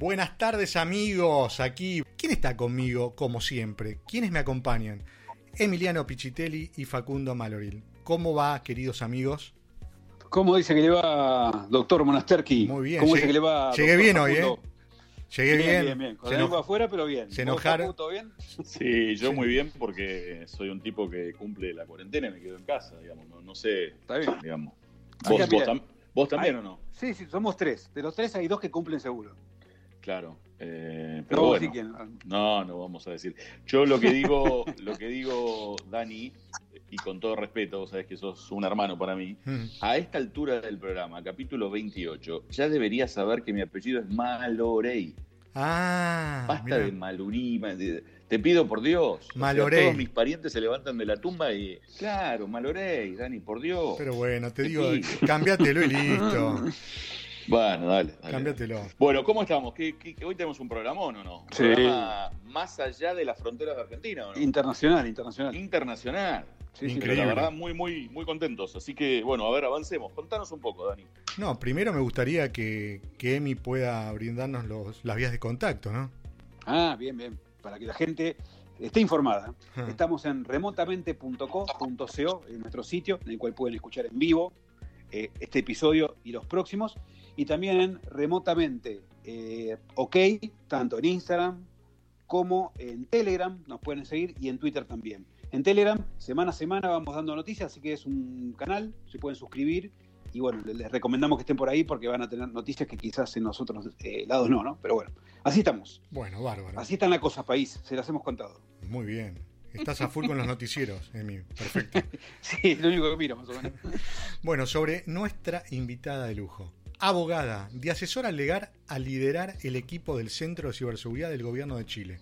Buenas tardes amigos, aquí. ¿Quién está conmigo como siempre? ¿Quiénes me acompañan? Emiliano Pichitelli y Facundo Maloril. ¿Cómo va, queridos amigos? ¿Cómo dice que le va, doctor Monasterki? Muy bien. ¿Cómo llegué, dice que le va? Llegué bien hoy, ¿eh? Llegué bien. Bien, bien, bien. Con se la lengua afuera, pero bien. Se enojaron. ¿Todo bien? Sí, yo muy bien porque soy un tipo que cumple la cuarentena y me quedo en casa, digamos. No, no sé. Está bien. Digamos. ¿Vos, bien. vos tam- vos también Ay. o no? Sí, sí, somos tres. De los tres hay dos que cumplen seguro. Claro. Eh, Pero vos bueno. sí. No, no vamos a decir. Yo lo que digo, lo que digo, Dani, y con todo respeto, vos sabés que sos un hermano para mí, Mm. a esta altura del programa, capítulo 28, ya deberías saber que mi apellido es Malorey. Ah, Basta mirá. de Malurí. Te pido por Dios. O sea, Malorey. todos mis parientes se levantan de la tumba y. Claro, Malorey, Dani, por Dios. Pero bueno, te digo, Sí. cambiátelo y listo. Bueno, dale. dale. Cambiátelo. Bueno, ¿cómo estamos? ¿Qué, qué- qué- hoy tenemos un programón o no? Un Sí. programa más allá de las fronteras de Argentina, ¿o no? Internacional, internacional. Internacional. Sí, sí, Increíble. Pero la verdad, muy, muy, muy contentos. Así que, bueno, a ver, avancemos. Contanos un poco, Dani. No, primero me gustaría que, que Emi pueda brindarnos los, las vías de contacto, ¿no? Ah, bien, bien. Para que la gente esté informada. Ah. Estamos en remotamente.co.co, en nuestro sitio, en el cual pueden escuchar en vivo eh, este episodio y los próximos. Y también en remotamente eh, OK, tanto en Instagram como en Telegram, nos pueden seguir, y en Twitter también. En Telegram, semana a semana vamos dando noticias, así que es un canal, se pueden suscribir. Y bueno, les recomendamos que estén por ahí porque van a tener noticias que quizás en los otros eh, lados no, ¿no? Pero bueno, así estamos. Bueno, bárbaro. Así están las cosas, país, se las hemos contado. Muy bien. Estás a full con los noticieros, Emi. Perfecto. Sí, es lo único que miro, más o menos. Bueno, sobre nuestra invitada de lujo. Abogada, de asesora legal a liderar el equipo del Centro de Ciberseguridad del Gobierno de Chile.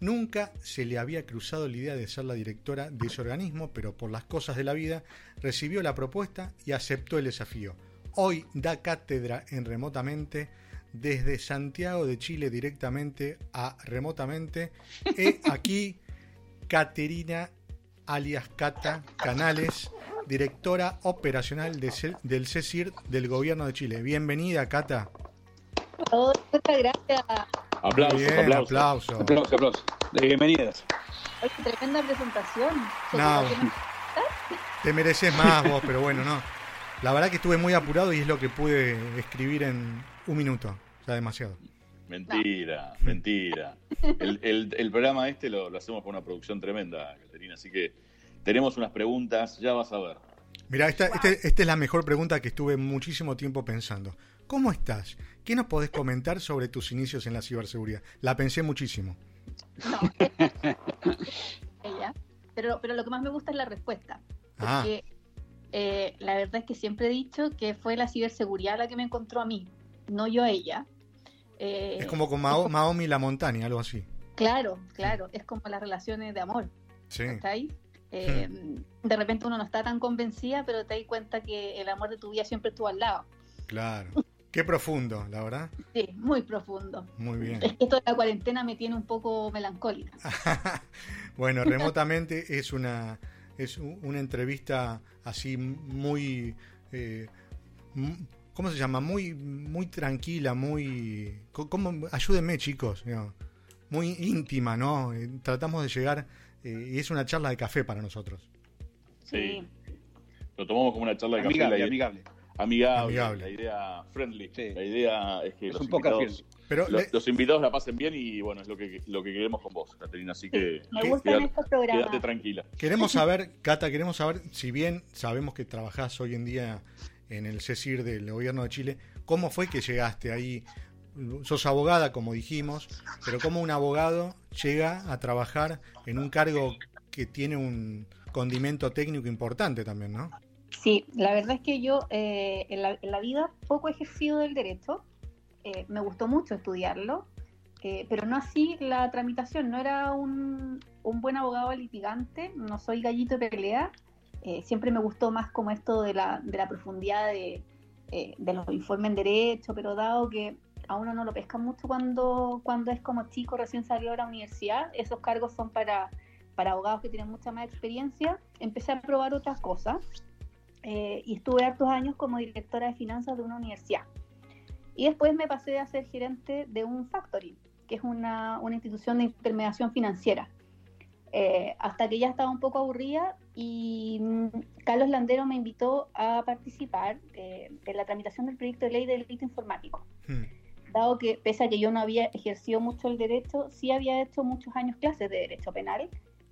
Nunca se le había cruzado la idea de ser la directora de ese organismo, pero por las cosas de la vida recibió la propuesta y aceptó el desafío. Hoy da cátedra en remotamente desde Santiago de Chile directamente a remotamente. He aquí Caterina alias Cata Canales, directora operacional de del CECIR del Gobierno de Chile. Bienvenida, Cata. Oh, muchas gracias. Aplausos, bien, aplausos. aplauso. Aplausos, aplausos. De bienvenidas. Oye, tremenda presentación. No. ¿Por? Te mereces más vos, pero bueno, no. La verdad que estuve muy apurado y es lo que pude escribir en un minuto. O sea, demasiado. Mentira, mentira. El, el- el programa este lo, lo hacemos con una producción tremenda, Caterina. Así que tenemos unas preguntas, ya vas a ver. Mira, esta, este- esta es la mejor pregunta que estuve muchísimo tiempo pensando. ¿Cómo estás? ¿Qué nos podés comentar sobre tus inicios en la ciberseguridad? La pensé muchísimo. No, ella. Pero, pero lo que más me gusta es la respuesta. Ah, Porque eh, la verdad es que siempre he dicho que fue la ciberseguridad la que me encontró a mí, no yo a ella. Eh, es como con Mao- Maomi y la montaña, algo así. Claro, claro, es como las relaciones de amor, Sí. ¿está ahí? Eh, De repente uno no está tan convencida, pero te das cuenta que el amor de tu vida siempre estuvo al lado. Claro. Qué profundo, la verdad. Sí, muy profundo. Muy bien. Es que esto de la cuarentena me tiene un poco melancólica. bueno, remotamente es una es una entrevista así muy eh, ¿cómo se llama? Muy muy tranquila, muy ayúdenme, chicos, muy íntima, ¿no? Eh, Tratamos de llegar eh, y es una charla de café para nosotros. Sí. Lo tomamos como una charla de café. Amigable, la- amigable. amigable, Amigable. La idea friendly. Sí. La idea es que Es los, un poco invitados, Pero le- los invitados la pasen bien y bueno, es lo que, lo que queremos con vos, Caterina. Así que Me ¿Qué? gustan quédate, estos programas. quédate tranquila. Queremos saber, Cata, queremos saber, si bien sabemos que trabajás hoy en día en el CECIR del gobierno de Chile, ¿cómo fue que llegaste ahí? Sos abogada, como dijimos, pero ¿cómo un abogado llega a trabajar en un cargo que tiene un condimento técnico importante también, ¿no? Sí, la verdad es que yo eh, en, la, vida poco he ejercido del derecho. Eh, me gustó mucho estudiarlo. eh, pero no así la tramitación. No era un, un, buen abogado litigante, no soy gallito de pelea. Siempre me gustó más como esto de la, de la profundidad de, de los informes en derecho, pero dado que a uno no lo pescan mucho cuando, cuando es como chico, recién salió de la universidad, esos cargos son para, para abogados que tienen mucha más experiencia, empecé a probar otras cosas y estuve hartos años como directora de finanzas de una universidad. Y después me pasé a ser gerente de un factory, que es una, una institución de intermediación financiera. Eh, hasta que ya estaba un poco aburrida y mm, Carlos Landero me invitó a participar eh, en la tramitación del proyecto de ley del delito informático. Hmm. Dado que, pese a que yo no había ejercido mucho el derecho, sí había hecho muchos años clases de derecho penal,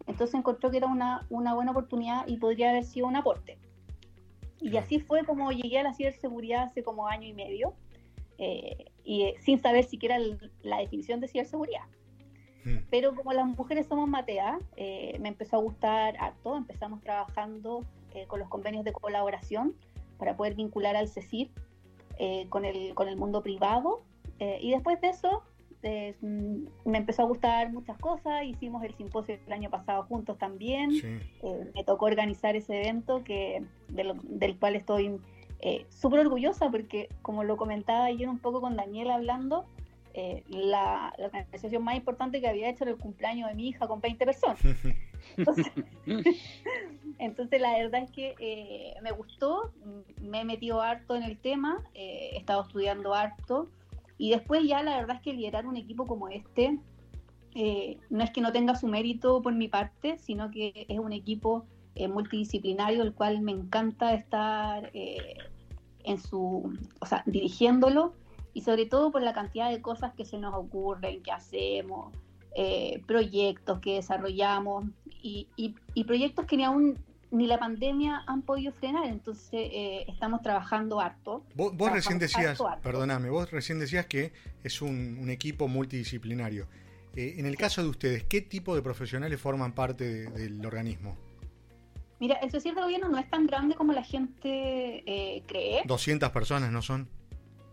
entonces encontró que era una, una buena oportunidad y podría haber sido un aporte. Y así fue como llegué a la ciberseguridad hace como año y medio. Eh, y eh, sin saber siquiera la definición de ciberseguridad. Hmm. Pero como las mujeres somos mateas, eh, me empezó a gustar harto. Empezamos trabajando con los convenios de colaboración para poder vincular al CECIR con, el, con el mundo privado. Y después de eso, mm, me empezó a gustar muchas cosas. Hicimos el simposio el año pasado juntos también. me tocó organizar ese evento que, del cual estoy eh, súper orgullosa porque, como lo comentaba ayer un poco con Daniel hablando, eh, la, organización más importante que había hecho era el cumpleaños de mi hija con 20 personas. Entonces, la verdad es que eh, me gustó, me he metido harto en el tema, he estado estudiando harto y después ya la verdad es que liderar un equipo como este no es que no tenga su mérito por mi parte, sino que es un equipo multidisciplinario, el cual me encanta estar en su, o sea, dirigiéndolo. Y sobre todo por la cantidad de cosas que se nos ocurren, que hacemos, eh, proyectos que desarrollamos y, y, proyectos que ni aún ni la pandemia han podido frenar, entonces eh, estamos trabajando harto. Vos, recién decías, perdóname, vos recién decías que es un, equipo multidisciplinario. Eh, en el caso de ustedes, ¿qué tipo de profesionales forman parte del organismo? Mira, el CECIR de gobierno no es tan grande como la gente eh, cree. 200 personas, ¿no son?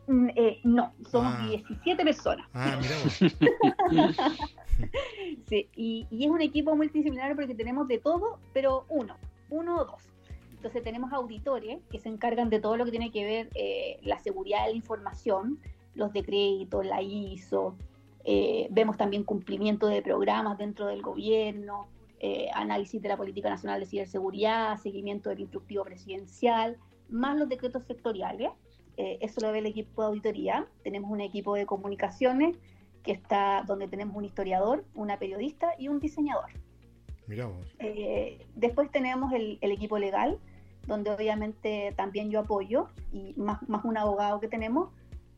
Mm, eh, no, somos 17 ah. personas. Ah, mira sí, y, es un equipo multidisciplinario porque tenemos de todo, pero uno, uno o dos. Entonces tenemos auditores que se encargan de todo lo que tiene que ver eh, la seguridad de la información, los decretos, la ISO, vemos también cumplimiento de programas dentro del gobierno, eh, análisis de la política nacional de ciberseguridad, seguimiento del instructivo presidencial, más los decretos sectoriales. Eh, eso lo ve el equipo de auditoría. Tenemos un equipo de comunicaciones que está donde tenemos un historiador, una periodista y un diseñador. Eh, después tenemos el, equipo legal, donde obviamente también yo apoyo, y más, más un abogado que tenemos.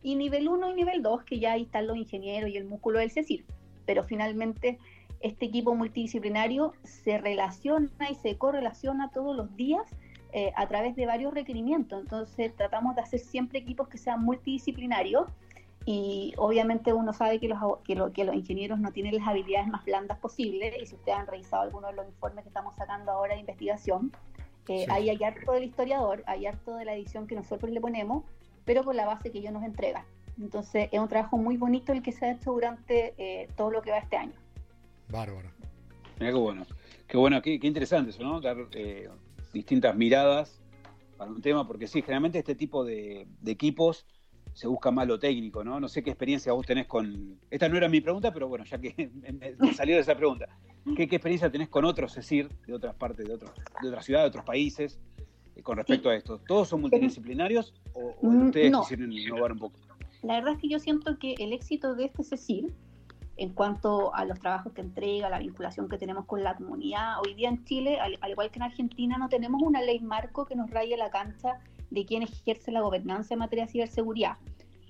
Y nivel 1 y nivel 2, que ya ahí están los ingenieros y el músculo del CECIR. Pero finalmente este equipo multidisciplinario se relaciona y se correlaciona todos los días eh, a través de varios requerimientos. Entonces tratamos de hacer siempre equipos que sean multidisciplinarios y obviamente uno sabe que los, que, los ingenieros no tienen las habilidades más blandas posibles y si ustedes han revisado algunos de los informes que estamos sacando ahora de investigación, eh, ahí hay harto del historiador, hay harto de la edición que nosotros le ponemos, pero con la base que ellos nos entregan. Entonces es un trabajo muy bonito el que se ha hecho durante eh, todo lo que va este año. Bárbaro. Mira qué bueno. Qué bueno, qué, interesante eso, ¿no? Dar eh, distintas miradas para un tema, porque sí, generalmente este tipo de, equipos se busca más lo técnico, ¿no? No sé qué experiencia vos tenés con. Esta no era mi pregunta, pero bueno, ya que me salió de esa pregunta. ¿Qué, experiencia tenés con otros decir de otras partes, de, otros, de otras ciudades, de otros países, eh, con respecto a esto? ¿Todos son multidisciplinarios o, mm, ustedes quisieron innovar un poco? La verdad es que yo siento que el éxito de este CECIR en cuanto a los trabajos que entrega, la vinculación que tenemos con la comunidad. Hoy día en Chile, al, igual que en Argentina, no tenemos una ley marco que nos raye la cancha de quién ejerce la gobernanza en materia de ciberseguridad.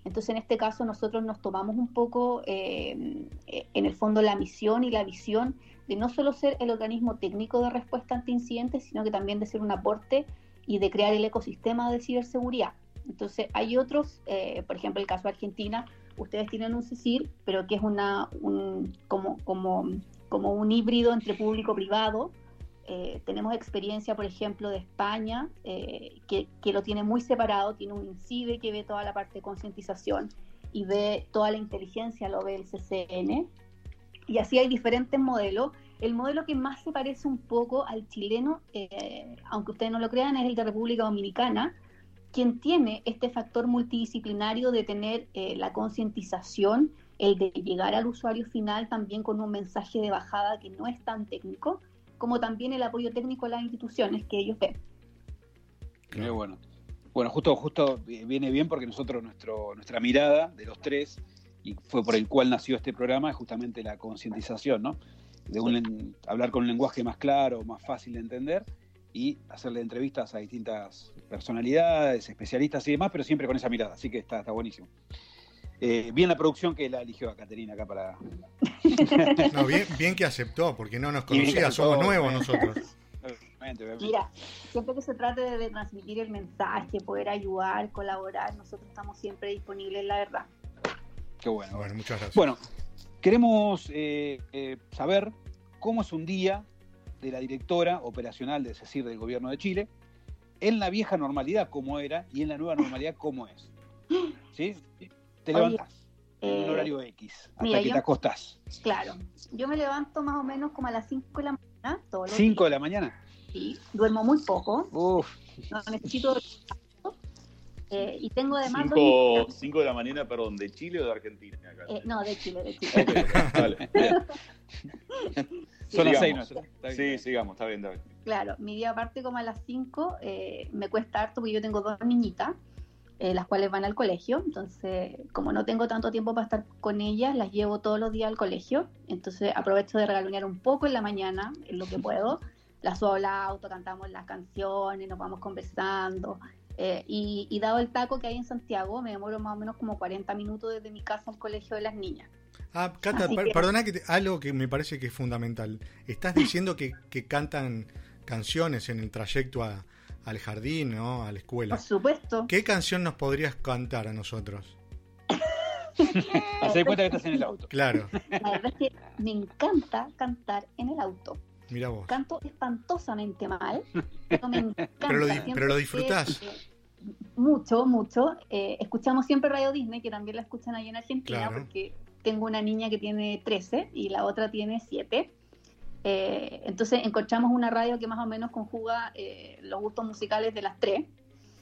Entonces, en este caso, nosotros nos tomamos un poco, eh, en el fondo, la misión y la visión de no solo ser el organismo técnico de respuesta ante incidentes, sino que también de ser un aporte y de crear el ecosistema de ciberseguridad. Entonces, hay otros, eh, por ejemplo, el caso de Argentina, ustedes tienen un CICIR, pero que es una, un, como, como, como un híbrido entre público-privado. Eh, tenemos experiencia, por ejemplo, de España, eh, que, que, lo tiene muy separado, tiene un INCIBE que ve toda la parte de concientización y ve toda la inteligencia, lo ve el CCN. Y así hay diferentes modelos. El modelo que más se parece un poco al chileno, eh, aunque ustedes no lo crean, es el de República Dominicana, quien tiene este factor multidisciplinario de tener eh, la concientización, el de llegar al usuario final también con un mensaje de bajada que no es tan técnico, como también el apoyo técnico a las instituciones que ellos ven. Qué bueno. Bueno, justo, justo viene bien porque nosotros, nuestro, nuestra mirada de los tres, y fue por el cual nació este programa, es justamente la concientización, ¿no? De un, hablar con un lenguaje más claro, más fácil de entender y hacerle entrevistas a distintas personalidades, especialistas y demás, pero siempre con esa mirada, así que está, está buenísimo. Eh, bien la producción que la eligió a Caterina acá para... No, bien, bien que aceptó, porque no nos conocía, somos nuevos nosotros. Mira, siempre que se trate de transmitir el mensaje, poder ayudar, colaborar, nosotros estamos siempre disponibles, la verdad. Qué bueno. Bueno, muchas gracias. Bueno, queremos eh, eh, saber cómo es un día de la directora operacional de CECIR del Gobierno de Chile, en la vieja normalidad cómo era y en la nueva normalidad cómo es. ¿Sí? Te levantás en un eh, horario X hasta mira, que yo- te acostás. Claro, yo me levanto más o menos como a las 5 de la mañana, todos los 5 de la mañana. sí, duermo muy poco, Uf, no necesito eh, y tengo además dos 5 niñas. de la mañana, perdón, ¿de Chile o de Argentina? Acá? Eh, no, de Chile, de Chile. Ok, ok, vale, son las Sigamos. 6 nuestras. Está bien. Sí, sigamos, está bien, está bien. Claro, mi día aparte como a las 5 eh, me cuesta harto porque yo tengo dos niñitas, eh, las cuales van al colegio, entonces como no tengo tanto tiempo para estar con ellas, las llevo todos los días al colegio, entonces aprovecho de regalonear un poco en la mañana, en lo que puedo, las subo al auto, cantamos las canciones, nos vamos conversando, eh, y, y dado el taco que hay en Santiago, me demoro más o menos como 40 minutos desde mi casa al colegio de las niñas. Ah, Cata, Así per- que- perdona que te- algo que me parece que es fundamental. Estás diciendo que, que cantan canciones en el trayecto a- al jardín, ¿no? A la escuela. Por supuesto. ¿Qué canción nos podrías cantar a nosotros? Hacé de cuenta que estás en el auto. Claro, La verdad es que me encanta cantar en el auto. mira vos. canto espantosamente mal, pero me encanta. Pero lo pero lo que, disfrutás. eh, mucho, mucho. Eh, escuchamos siempre Radio Disney, que también la escuchan ahí en Argentina, Claro. porque tengo una niña que tiene 13 y la otra tiene 7. Eh, entonces encontramos una radio que más o menos conjuga eh, los gustos musicales de las tres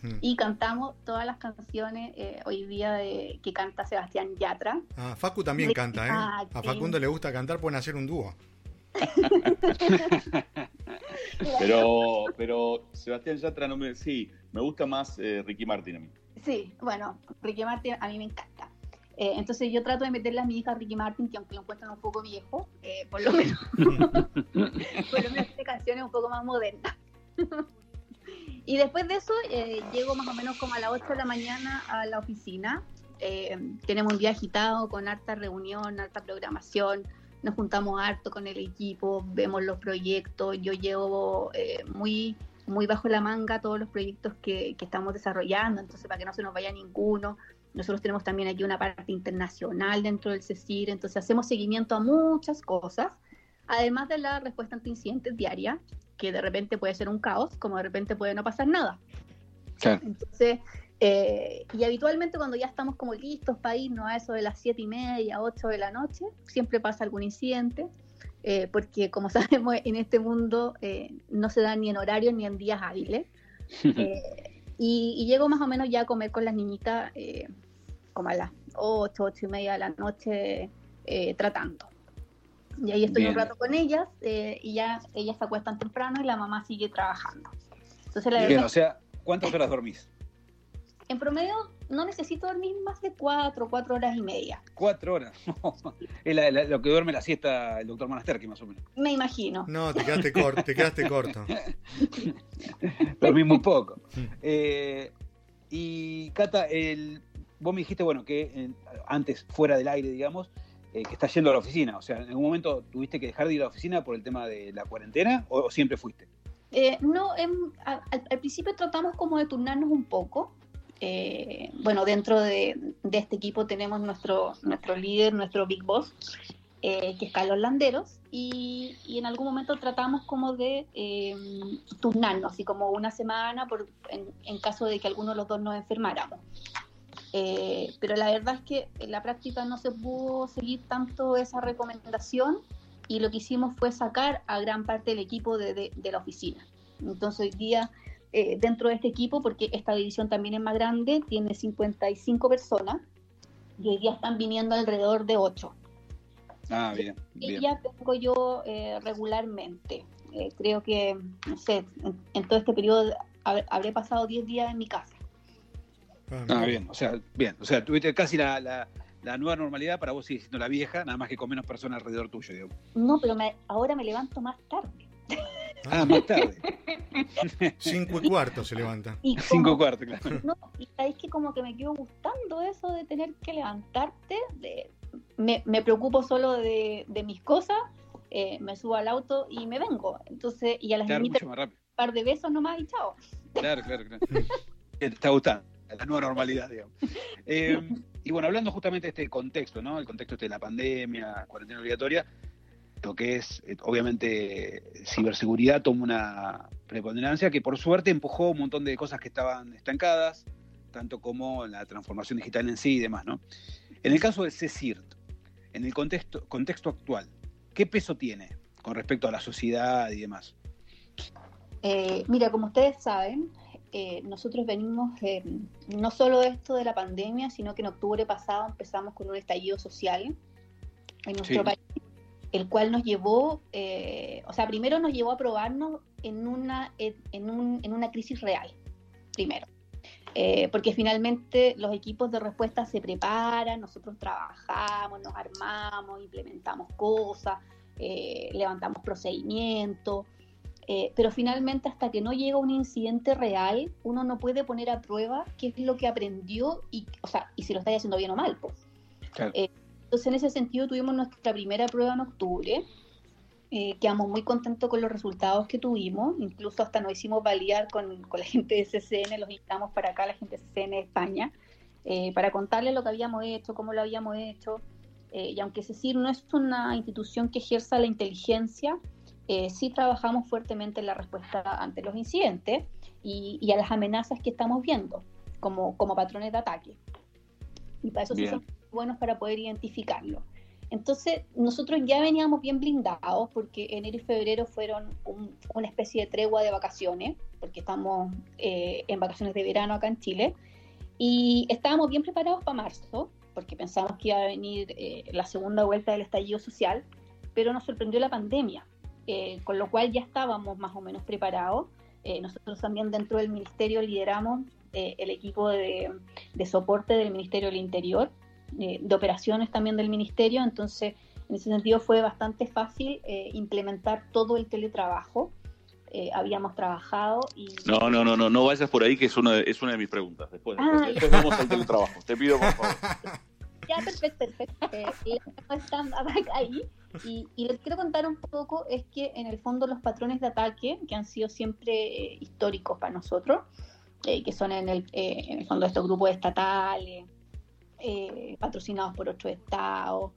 Mm. y cantamos todas las canciones eh, hoy día de, que canta Sebastián Yatra. Ah, Facu también canta, ¿eh? A Martin. Facundo le gusta cantar, pueden hacer un dúo. Pero, pero Sebastián Yatra no me. Sí, me gusta más eh, Ricky Martin a mí. Sí, bueno, Ricky Martin a mí me encanta. Eh, entonces yo trato de meterle a mi hija Ricky Martin, que aunque lo encuentran un poco viejo, eh, por lo menos, por lo menos tiene canciones un poco más modernas. y después de eso eh, llego más o menos como a las 8 de la mañana a la oficina. Eh, tenemos un día agitado con harta reunión, harta programación. Nos juntamos harto con el equipo, vemos los proyectos. Yo llevo eh, muy muy bajo la manga todos los proyectos que, que estamos desarrollando, entonces para que no se nos vaya ninguno. Nosotros tenemos también aquí una parte internacional dentro del CECIR, entonces hacemos seguimiento a muchas cosas, además de la respuesta ante incidentes diaria, que de repente puede ser un caos, como de repente puede no pasar nada. Claro. Entonces, eh, y habitualmente cuando ya estamos como listos para irnos a eso de las siete y media, 8 de la noche, siempre pasa algún incidente, eh, porque como sabemos en este mundo eh, no se da ni en horarios ni en días hábiles. Y, y llego más o menos ya a comer con las niñitas eh, como a las 8, 8 y media de la noche eh, tratando. Y ahí estoy Bien. un rato con ellas eh, y ya ellas se acuestan temprano y la mamá sigue trabajando. Entonces la Bien, verdad o sea, ¿cuántas horas dormís? En promedio no necesito dormir más de 4, 4 horas y media. Cuatro horas. es la- la- lo que duerme la siesta el doctor Manasterki, más o menos. Me imagino. No, te quedaste corto, te quedaste corto. Dormí muy poco. Mm. Eh, y Cata, el, vos me dijiste, bueno, que eh, antes, fuera del aire, digamos, eh, que estás yendo a la oficina. O sea, ¿en algún momento tuviste que dejar de ir a la oficina por el tema de la cuarentena o, o siempre fuiste? Eh, no, em, a- al, al principio tratamos como de turnarnos un poco. Eh, bueno, dentro de, este equipo tenemos nuestro, nuestro líder, nuestro Big Boss, eh, que es Carlos Landeros, y, en algún momento tratamos como de em, turnarnos, así como una semana en caso de que alguno de los dos nos enfermáramos. Eh, pero la verdad es que en la práctica no se pudo seguir tanto esa recomendación y lo que hicimos fue sacar a gran parte del equipo de, de, la oficina. Entonces hoy día, eh, dentro de este equipo, porque esta división también es más grande, tiene 55 personas y hoy día están viniendo alrededor de 8. Ah, bien. Y ya tengo yo eh, regularmente. creo que, no sé, en, todo este periodo habré pasado 10 días en mi casa. Ah, bien, o sea, bien, o sea, tuviste casi la, la, nueva normalidad, para vos sigue siendo la vieja, nada más que con menos personas alrededor tuyo, digo. No, pero ahora me levanto más tarde. Ah, más tarde. Cinco y cuarto se levanta. Cinco y cuarto, claro. No, y sabéis que como que me quedo gustando eso de tener que levantarte. De, me, me, preocupo solo de, de mis cosas, eh, me subo al auto y me vengo. Entonces, y a las claro, un par de besos nomás y chao. Claro, claro, claro. Te está gustando la nueva normalidad, digamos. Eh, y bueno, hablando justamente de este contexto, ¿no? El contexto este de la pandemia, cuarentena obligatoria, lo que es, eh, obviamente, ciberseguridad toma una preponderancia que por suerte empujó un montón de cosas que estaban estancadas, tanto como la transformación digital en sí y demás, ¿no? En el caso del CECIRT, en el contexto, contexto actual, ¿qué peso tiene con respecto a la sociedad y demás? Eh, mira, como ustedes saben, eh, nosotros venimos no solo de esto de la pandemia, sino que en octubre pasado empezamos con un estallido social en nuestro país, el cual nos llevó, eh, o sea, primero nos llevó a probarnos en una, en, un, en una crisis real, primero. Eh, porque finalmente los equipos de respuesta se preparan, nosotros trabajamos, nos armamos, implementamos cosas, levantamos procedimientos, eh, pero finalmente hasta que no llega un incidente real, uno no puede poner a prueba qué es lo que aprendió y, o sea, y si lo está haciendo bien o mal. Pues. Entonces, en ese sentido, tuvimos nuestra primera prueba en octubre. Eh, quedamos muy contentos con los resultados que tuvimos, incluso hasta nos hicimos validar con, con la gente de CCN, los invitamos para acá, la gente de CCN de España, para contarles lo que habíamos hecho, cómo lo habíamos hecho. y aunque CECIR no es una institución que ejerza la inteligencia, eh, sí trabajamos fuertemente en la respuesta ante los incidentes y, a las amenazas que estamos viendo como, como patrones de ataque. Y para eso sí son buenos para poder identificarlo. Entonces, nosotros ya veníamos bien blindados porque enero y febrero fueron una especie de tregua de vacaciones, porque estamos eh, en vacaciones de verano acá en Chile, y estábamos bien preparados para marzo, porque pensamos que iba a venir eh, la segunda vuelta del estallido social, pero nos sorprendió la pandemia. Eh, con lo cual ya estábamos más o menos preparados. Eh, nosotros también dentro del Ministerio lideramos eh, el equipo de, soporte del Ministerio del Interior, de operaciones también del Ministerio, entonces en ese sentido fue bastante fácil implementar todo el teletrabajo. habíamos trabajado y... No, no, no, no, no vayas por ahí, que es una de, es una de mis preguntas. Después, ah, después, vamos al teletrabajo. Te pido, por favor. Ya, perfecto, perfecto. están ahí. Y, les quiero contar un poco, es que en el fondo los patrones de ataque, que han sido siempre eh, históricos para nosotros, eh, que son en el, eh, en el fondo estos grupos estatales, patrocinados por otros estados,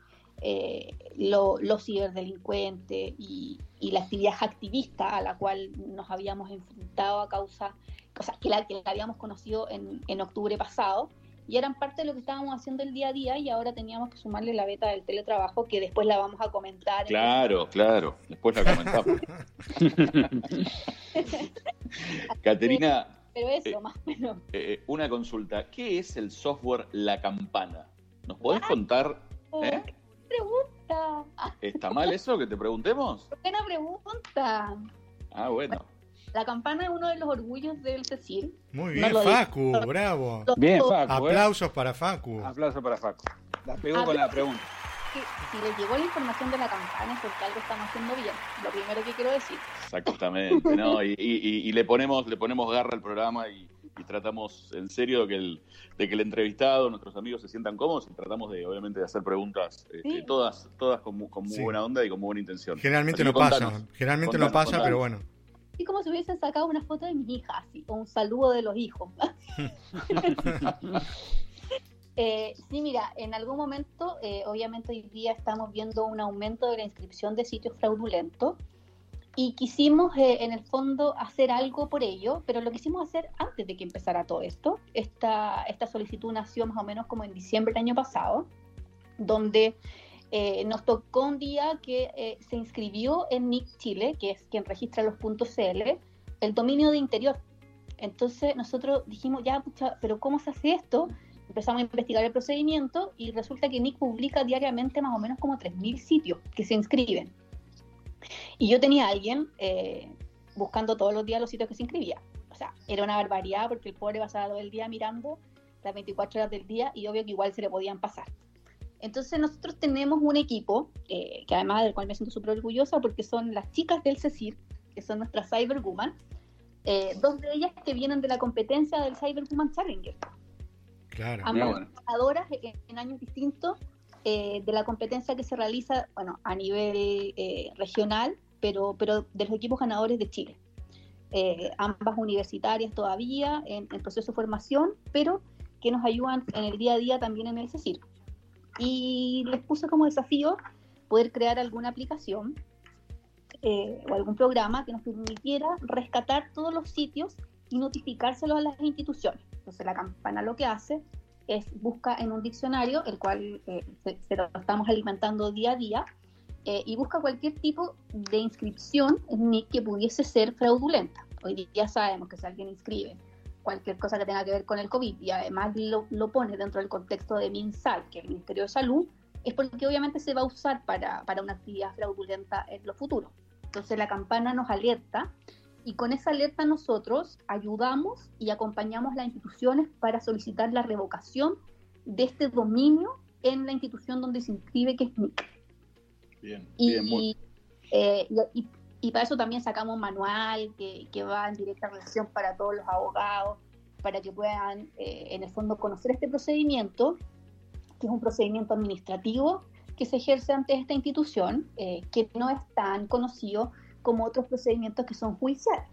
los ciberdelincuentes y, y, la actividad activista a la cual nos habíamos enfrentado a causa, o sea, que la, que la habíamos conocido en, en octubre pasado, y eran parte de lo que estábamos haciendo el día a día y ahora teníamos que sumarle la beta del teletrabajo que después la vamos a comentar. Claro, claro, después la comentamos. Caterina. Pero eso, eh, más o menos. Eh, una consulta, ¿qué es el software La Campana? ¿Nos podés contar? ¿eh? pregunta? ¿Está mal eso que te preguntemos? Buena pregunta. Ah, bueno. La campana es uno de los orgullos del Cecil. Muy bien, Facu, bravo. Bien, Facu. ¿eh? Aplausos para Facu. Aplausos para Facu. La pegó con la pregunta. Si, les llegó la información de la campana es porque algo estamos haciendo bien. Lo primero que quiero decir. Exactamente, ¿no? Y, le ponemos le ponemos garra al programa y, tratamos en serio de que, el, de que el entrevistado, nuestros amigos se sientan cómodos y tratamos de, obviamente, de hacer preguntas este, todas, todas con, muy buena onda y con muy buena intención. Generalmente no pasa, generalmente no pasa, pero bueno y como si hubiesen sacado una foto de mi hija, así, o un saludo de los hijos. Eh, sí, mira, en algún momento, eh, obviamente hoy día estamos viendo un aumento de la inscripción de sitios fraudulentos. Y quisimos en el fondo hacer algo por ello, pero lo quisimos hacer antes de que empezara todo esto. Esta, esta solicitud nació más o menos como en diciembre del año pasado, donde nos tocó un día que se inscribió en NIC Chile, que es quien registra los puntos CL, el dominio de interior. Entonces nosotros dijimos, ya, pucha, pero ¿cómo se hace esto? Empezamos a investigar el procedimiento y resulta que NIC publica diariamente más o menos como 3.000 sitios que se inscriben. Y yo tenía a alguien eh, buscando todos los días los sitios que se inscribía. O sea, era una barbaridad porque el pobre pasaba todo el día mirando las 24 horas del día y obvio que igual se le podían pasar. Entonces nosotros tenemos un equipo, eh, que además del cual me siento súper orgullosa porque son las chicas del CECIR, que son nuestras Cyberwoman, eh, dos de ellas que vienen de la competencia del Cyberwoman Challenger. Claro. Ambas jugadoras en, años distintos eh, de la competencia que se realiza, bueno, a nivel eh, regional, pero, pero de los equipos ganadores de Chile. ambas universitarias todavía en, el proceso de formación, pero que nos ayudan en el día a día también en el CECIR. Y les puse como desafío poder crear alguna aplicación eh, o algún programa que nos permitiera rescatar todos los sitios y notificárselos a las instituciones. Entonces la campana lo que hace es busca en un diccionario, el cual eh, se, lo estamos alimentando día a día, eh, y busca cualquier tipo de inscripción en que pudiese ser fraudulenta. Hoy día sabemos que si alguien inscribe cualquier cosa que tenga que ver con el COVID y además lo, lo pone dentro del contexto de MinSal, que es el Ministerio de Salud, es porque obviamente se va a usar para, para una actividad fraudulenta en lo futuro. Entonces la campana nos alerta y con esa alerta nosotros ayudamos y acompañamos a las instituciones para solicitar la revocación de este dominio en la institución donde se inscribe, que es NIC. Bien, y, bien, muy... Eh, y, y, para eso también sacamos un manual que, que, va en directa relación para todos los abogados, para que puedan, eh, en el fondo, conocer este procedimiento, que es un procedimiento administrativo que se ejerce ante esta institución, eh, que no es tan conocido como otros procedimientos que son judiciales.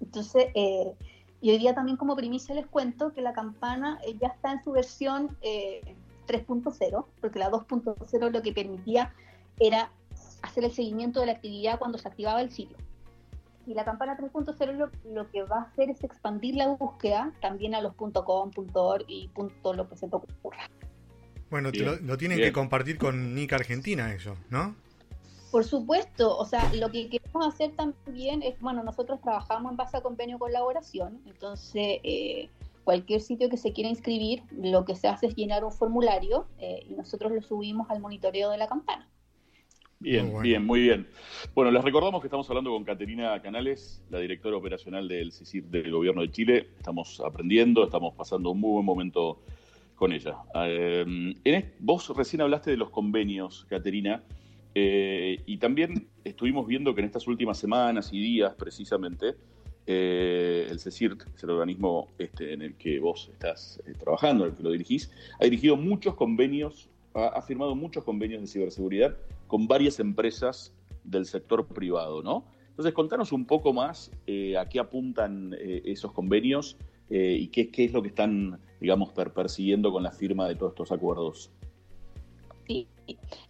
Entonces, eh, y hoy día también como primicia les cuento que la campana eh, ya está en su versión 3.0, porque la 2.0 lo que permitía era hacer el seguimiento de la actividad cuando se activaba el sitio. Y la campana 3.0 lo, lo, que va a hacer es expandir la búsqueda también a los .com, .org y .lo que se te ocurra. Bueno, lo, tienen que compartir con Nick Argentina eso, ¿no? Por supuesto, o sea, lo que queremos hacer también es, bueno, nosotros trabajamos en base a convenio colaboración, entonces eh, cualquier sitio que se quiera inscribir, lo que se hace es llenar un formulario eh, y nosotros lo subimos al monitoreo de la campana. Bien, bien, muy bien. Bueno, les recordamos que estamos hablando con Caterina Canales, la directora operacional del CICIR del Gobierno de Chile. Estamos aprendiendo, estamos pasando un muy buen momento con ella. Eh, vos recién hablaste de los convenios, Caterina, eh, y también estuvimos viendo que en estas últimas semanas y días, precisamente, eh, el CECIRT, que es el organismo este, en el que vos estás trabajando, en el que lo dirigís, ha dirigido muchos convenios, ha, firmado muchos convenios de ciberseguridad con varias empresas del sector privado, ¿no? Entonces, contanos un poco más a qué apuntan esos convenios y qué, es lo que están digamos, persiguiendo con la firma de todos estos acuerdos? Sí,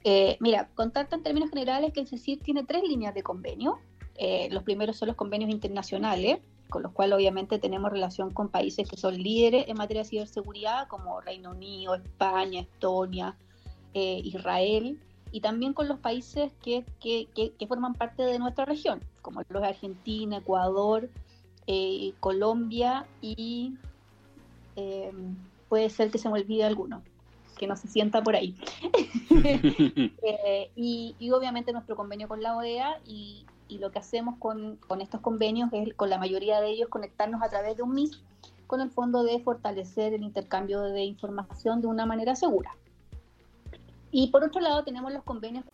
eh, mira, contar en términos generales que el CECIR tiene tres líneas de convenio. Eh, los primeros son los convenios internacionales, con los cuales obviamente tenemos relación con países que son líderes en materia de ciberseguridad, como Reino Unido, España, Estonia, eh, Israel, y también con los países que, que, que, forman parte de nuestra región, como los de Argentina, Ecuador, Colombia y eh, puede ser que se me olvide alguno, que no se sienta por ahí. Eh, y, obviamente nuestro convenio con la OEA y, lo que hacemos con, estos convenios es, con la mayoría de ellos, conectarnos a través de un MIS con el fondo de fortalecer el intercambio de información de una manera segura. Y por otro lado tenemos los convenios.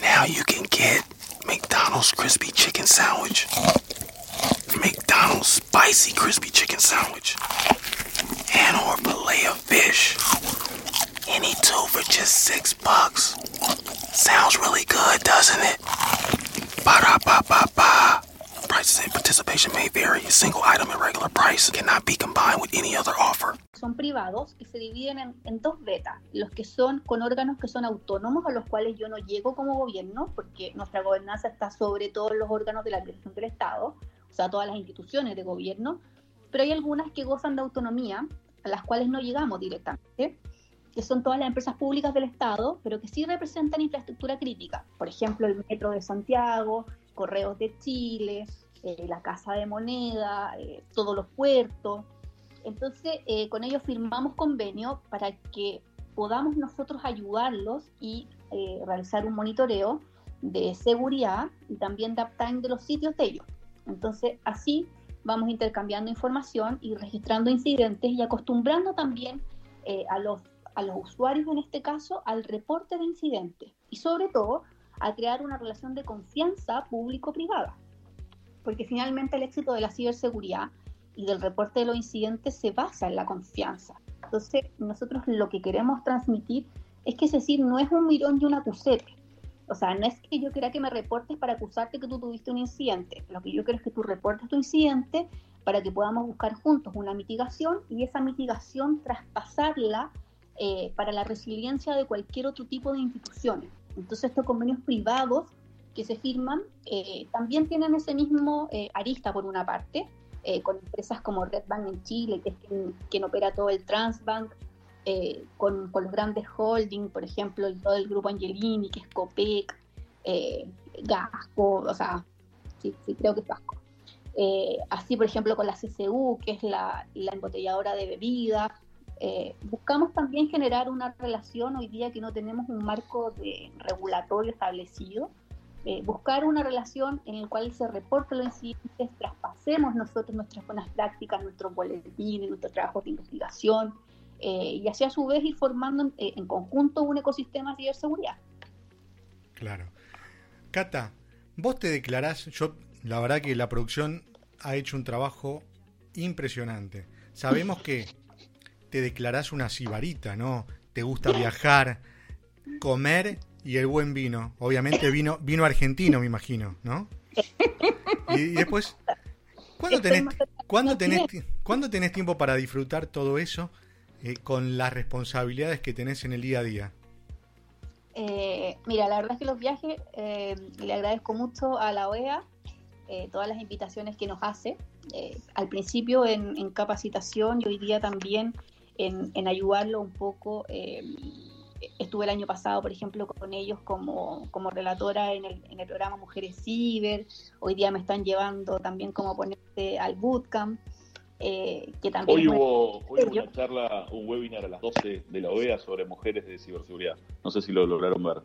Now you can get McDonald's crispy chicken sandwich. Spicy crispy chicken sandwich. And or fillet of fish. Any two for just six bucks. Sounds really good, doesn't it? Ba da ba ba ba. Prices and participation may vary. A single item at regular price cannot be combined with any other offer. son privados que se dividen en, en dos betas, los que son con órganos que son autónomos a los cuales yo no llego como gobierno, porque nuestra gobernanza está sobre todos los órganos de la dirección del Estado, sea, todas las instituciones de gobierno, pero hay algunas que gozan de autonomía, a las cuales no llegamos directamente, que son todas las empresas públicas del Estado, pero que sí representan infraestructura crítica, por ejemplo, el Metro de Santiago, Correos de Chile, eh, la Casa de Moneda, eh, todos los puertos. Entonces, eh, con ellos firmamos convenio para que podamos nosotros ayudarlos y eh, realizar un monitoreo de seguridad y también de uptime de los sitios de ellos. Entonces, así vamos intercambiando información y registrando incidentes y acostumbrando también eh, a, los, a los usuarios, en este caso, al reporte de incidentes y sobre todo a crear una relación de confianza público-privada. Porque finalmente el éxito de la ciberseguridad y del reporte de los incidentes se basa en la confianza. Entonces, nosotros lo que queremos transmitir es que es decir, no es un mirón y un acusete. O sea, no es que yo quiera que me reportes para acusarte que tú tuviste un incidente. Lo que yo quiero es que tú reportes tu incidente para que podamos buscar juntos una mitigación y esa mitigación traspasarla eh, para la resiliencia de cualquier otro tipo de instituciones. Entonces, estos convenios privados que se firman eh, también tienen ese mismo eh, arista por una parte, con empresas como Red Bank en Chile, que es quien, quien opera todo el Transbank, eh, con, con, los grandes holdings, por ejemplo, el, todo el grupo Angelini, que es Copec, eh, Gasco, o sea, sí, sí creo que es Gasco. Eh, así, por ejemplo, con la CCU, que es la, la embotelladora de bebidas. buscamos también generar una relación hoy día que no tenemos un marco de regulatorio establecido, eh, buscar una relación en la cual se reporte los incidentes, traspasemos nosotros nuestras buenas prácticas, nuestros boletines, nuestros trabajos de investigación, eh, y así a su vez ir formando eh, en conjunto un ecosistema de ciberseguridad. Claro. Cata, vos te declarás, yo la verdad que la producción ha hecho un trabajo impresionante. Sabemos que te declarás una sibarita, ¿no? Te gusta viajar, comer y el buen vino. Obviamente vino, vino argentino, me imagino, ¿no? Y, y después, ¿cuándo tenés, ¿cuándo, tenés, ¿cuándo tenés tiempo para disfrutar todo eso eh, con las responsabilidades que tenés en el día a día? Eh, mira, la verdad es que los viajes eh, le agradezco mucho a la OEA todas las invitaciones que nos hace. al principio en, capacitación y hoy día también en, en ayudarlo un poco estuve el año pasado, por ejemplo, con ellos como, como relatora en el, en el, programa Mujeres Ciber. Hoy día me están llevando también como ponente al bootcamp. Eh, que también hoy hubo, hoy hubo una charla, un webinar a las 12 de la OEA sobre mujeres de ciberseguridad. No sé si lo lograron ver.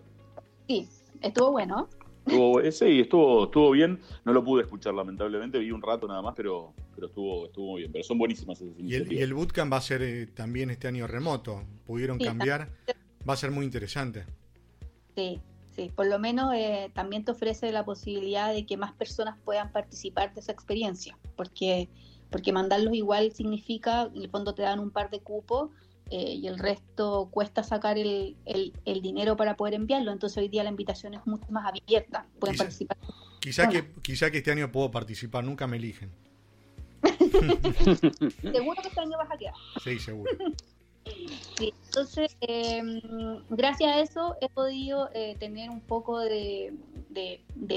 Sí, estuvo bueno. Estuvo, sí, estuvo, estuvo bien. No lo pude escuchar, lamentablemente. Vi un rato nada más, pero, pero estuvo, estuvo muy bien. Pero son buenísimas esas y el, y el bootcamp va a ser eh, también este año remoto. Pudieron sí, cambiar. Va a ser muy interesante. Sí, sí. Por lo menos eh, también te ofrece la posibilidad de que más personas puedan participar de esa experiencia. Porque, porque mandarlos igual significa, en el fondo te dan un par de cupos eh, y el resto cuesta sacar el, el, el, dinero para poder enviarlo. Entonces hoy día la invitación es mucho más abierta. Pueden quizá, participar. Quizá que, quizá que este año puedo participar, nunca me eligen. seguro que este año vas a quedar. Sí, seguro. Sí, entonces, eh, gracias a eso he podido eh, tener un poco de,